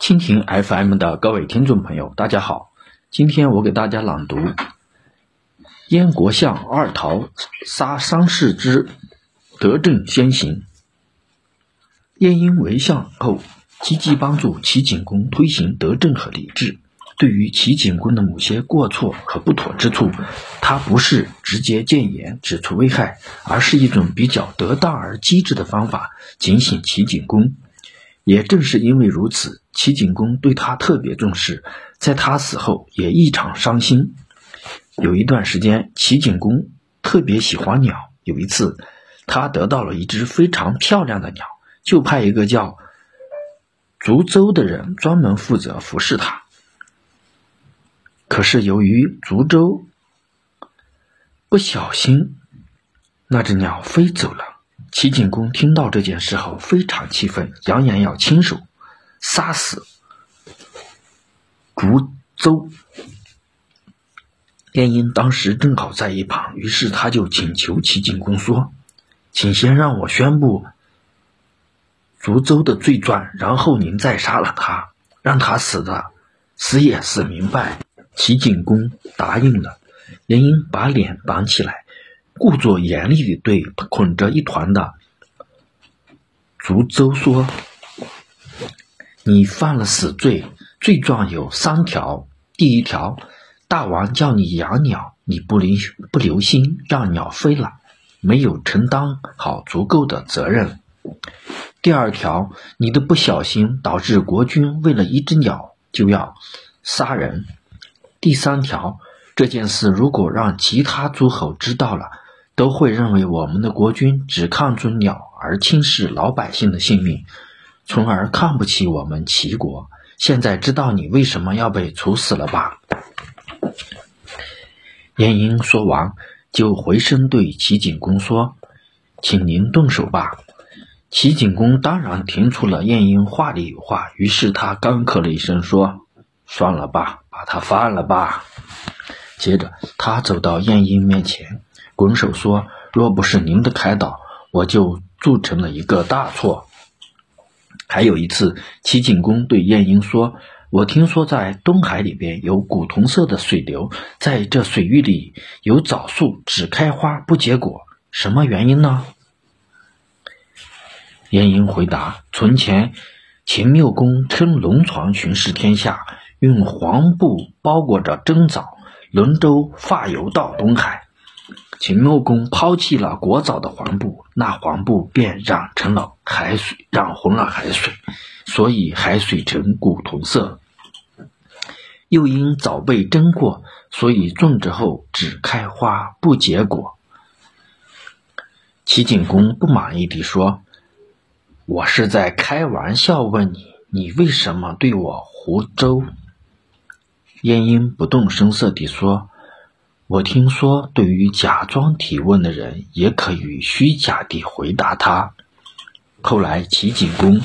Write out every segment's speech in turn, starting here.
蜻蜓 FM 的各位听众朋友，大家好。今天我给大家朗读《燕国相二桃杀伤士之德政先行》。晏婴为相后，积极帮助齐景公推行德政和礼制。对于齐景公的某些过错和不妥之处，他不是直接谏言指出危害，而是一种比较得当而机智的方法，警醒齐景公。也正是因为如此，齐景公对他特别重视，在他死后也异常伤心。有一段时间，齐景公特别喜欢鸟。有一次，他得到了一只非常漂亮的鸟，就派一个叫竹周的人专门负责服侍它。可是由于竹周不小心，那只鸟飞走了。齐景公听到这件事后非常气愤，扬言要亲手杀死竹邹。晏婴当时正好在一旁，于是他就请求齐景公说：“请先让我宣布竹邹的罪状，然后您再杀了他，让他死的死也死明白。”齐景公答应了。晏婴把脸绑起来。故作严厉地对捆着一团的竹舟说：“你犯了死罪，罪状有三条。第一条，大王叫你养鸟，你不留不留心让鸟飞了，没有承担好足够的责任。第二条，你的不小心导致国君为了一只鸟就要杀人。第三条，这件事如果让其他诸侯知道了。”都会认为我们的国君只看重鸟而轻视老百姓的性命，从而看不起我们齐国。现在知道你为什么要被处死了吧？晏婴说完，就回身对齐景公说：“请您动手吧。”齐景公当然听出了晏婴话里有话，于是他干咳了一声说：“算了吧，把他放了吧。”接着，他走到晏婴面前。拱手说：“若不是您的开导，我就铸成了一个大错。”还有一次，齐景公对晏婴说：“我听说在东海里边有古铜色的水流，在这水域里有枣树，只开花不结果，什么原因呢？”晏婴回答：“从前秦缪公乘龙床巡视天下，用黄布包裹着真枣，轮舟发游到东海。”秦穆公抛弃了国藻的黄布，那黄布便染成了海水，染红了海水，所以海水呈古铜色。又因早被蒸过，所以种植后只开花不结果。齐景公不满意地说：“我是在开玩笑问你，你为什么对我胡诌？”晏婴不动声色地说。我听说，对于假装提问的人，也可以虚假地回答他。后来，齐景公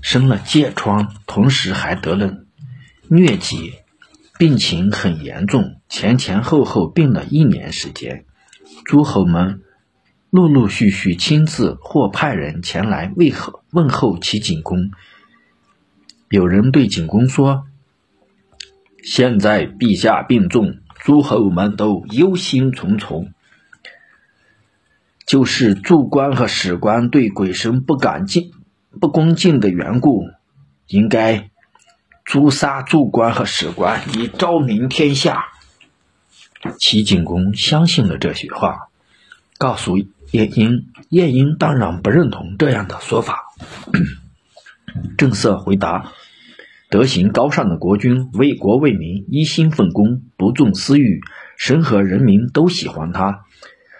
生了疥疮，同时还得了疟疾，病情很严重，前前后后病了一年时间。诸侯们陆陆续续亲自或派人前来问候问候齐景公。有人对景公说：“现在陛下病重。”诸侯们都忧心忡忡，就是祝官和史官对鬼神不敢敬、不恭敬的缘故，应该诛杀祝官和史官，以昭明天下。齐景公相信了这些话，告诉晏婴，晏婴当然不认同这样的说法，正色回答。德行高尚的国君，为国为民，一心奉公，不重私欲，神和人民都喜欢他。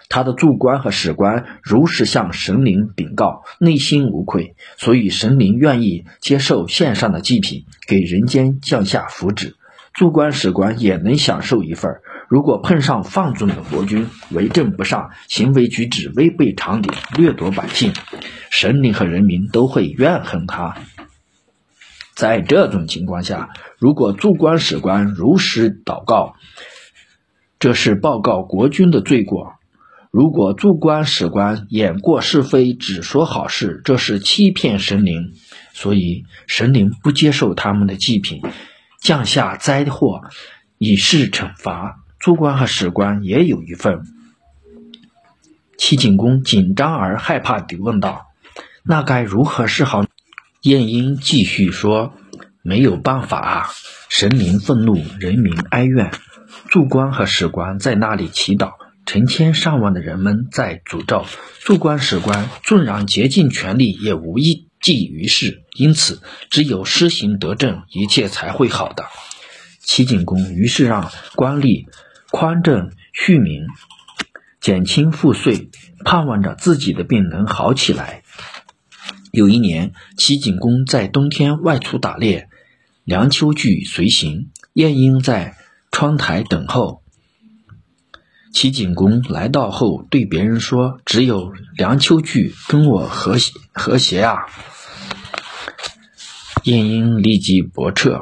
他的祝官和史官如实向神灵禀告，内心无愧，所以神灵愿意接受献上的祭品，给人间降下福祉。祝官史官也能享受一份。如果碰上放纵的国君，为政不善，行为举止违背常理，掠夺百姓，神灵和人民都会怨恨他。在这种情况下，如果驻官史官如实祷告，这是报告国君的罪过；如果驻官史官掩过是非，只说好事，这是欺骗神灵。所以神灵不接受他们的祭品，降下灾祸以示惩罚。诸官和史官也有一份。齐景公紧张而害怕地问道：“那该如何是好？”晏婴继续说：“没有办法啊，神明愤怒，人民哀怨，祝官和史官在那里祈祷。”成千上万的人们在诅咒，祝官史官纵然竭尽全力，也无一济于事。因此，只有施行德政，一切才会好的。齐景公于是让官吏宽政恤民，减轻赋税，盼望着自己的病能好起来。有一年，齐景公在冬天外出打猎，梁丘据随行，晏婴在窗台等候。齐景公来到后，对别人说：“只有梁丘据跟我和谐和谐啊！”晏婴立即驳斥：“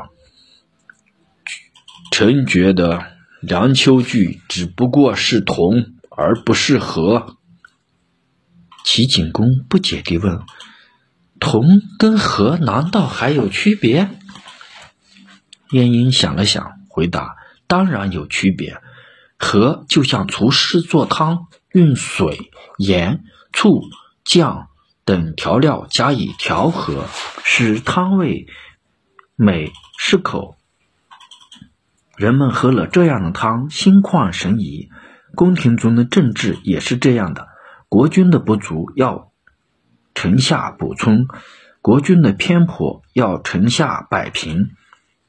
臣觉得梁丘据只不过是同，而不是和。”齐景公不解地问：“同跟和难道还有区别？”晏婴想了想，回答：“当然有区别。”和就像厨师做汤，用水、盐、醋、酱等调料加以调和，使汤味美适口。人们喝了这样的汤，心旷神怡。宫廷中的政治也是这样的，国君的不足要臣下补充，国君的偏颇要臣下摆平。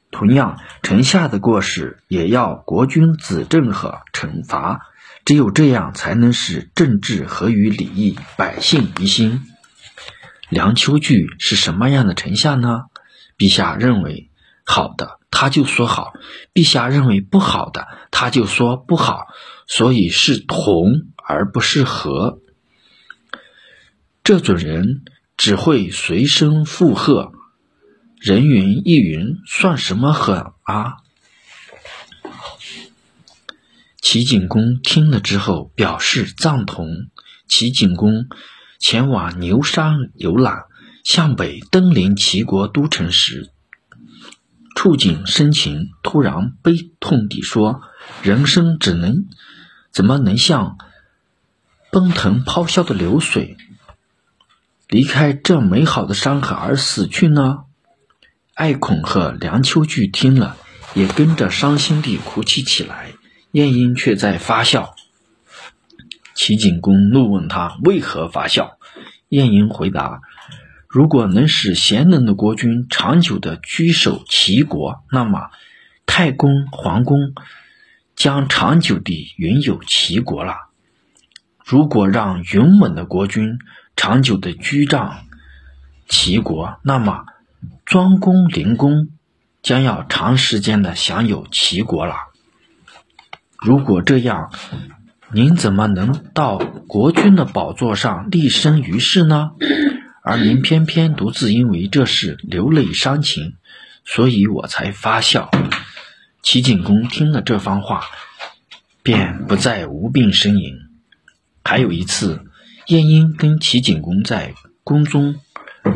同样，臣下的过失也要国君指正和惩罚，只有这样才能使政治合于礼义，百姓一心。梁丘据是什么样的臣下呢？陛下认为好的，他就说好；陛下认为不好的，他就说不好。所以是同而不是和。这种人只会随声附和。人云亦云，算什么狠啊？齐景公听了之后表示赞同。齐景公前往牛山游览，向北登临齐国都城时，触景生情，突然悲痛地说：“人生只能怎么能像奔腾咆哮的流水，离开这美好的山河而死去呢？”艾孔和梁丘据听了，也跟着伤心地哭泣起来。晏婴却在发笑。齐景公怒问他为何发笑，晏婴回答：“如果能使贤能的国君长久地居守齐国，那么太公、桓公将长久地拥有齐国了；如果让勇猛的国君长久的居仗齐国，那么……”庄公、灵公将要长时间的享有齐国了。如果这样，您怎么能到国君的宝座上立身于世呢？而您偏偏独自因为这事流泪伤情，所以我才发笑。齐景公听了这番话，便不再无病呻吟。还有一次，晏婴跟齐景公在宫中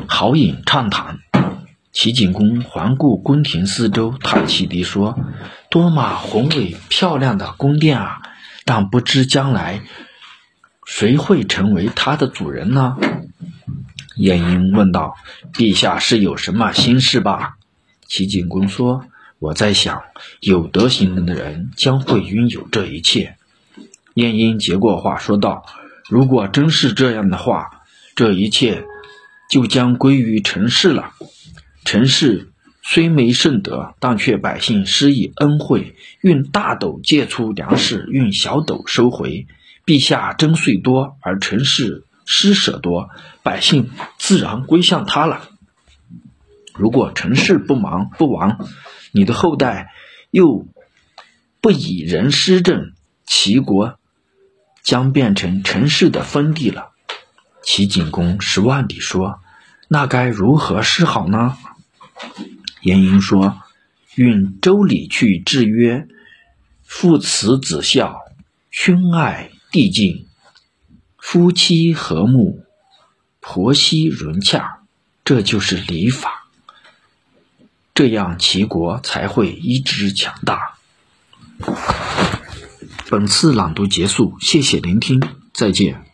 豪饮畅谈。齐景公环顾宫廷四周，叹气地说：“多么宏伟漂亮的宫殿啊！但不知将来谁会成为它的主人呢？”晏婴问道：“陛下是有什么心事吧？”齐景公说：“我在想，有德行的人将会拥有这一切。”晏婴接过话说道：“如果真是这样的话，这一切就将归于陈氏了。”陈氏虽没圣德，但却百姓施以恩惠，用大斗借出粮食，用小斗收回。陛下征税多，而陈氏施舍多，百姓自然归向他了。如果陈氏不忙不亡，你的后代又不以人施政，齐国将变成城市的封地了。齐景公失望地说：“那该如何是好呢？”颜婴说：“运周礼去制约，父慈子孝，兄爱弟敬，夫妻和睦，婆媳融洽，这就是礼法，这样齐国才会一直强大。本次朗读结束，谢谢聆听，再见。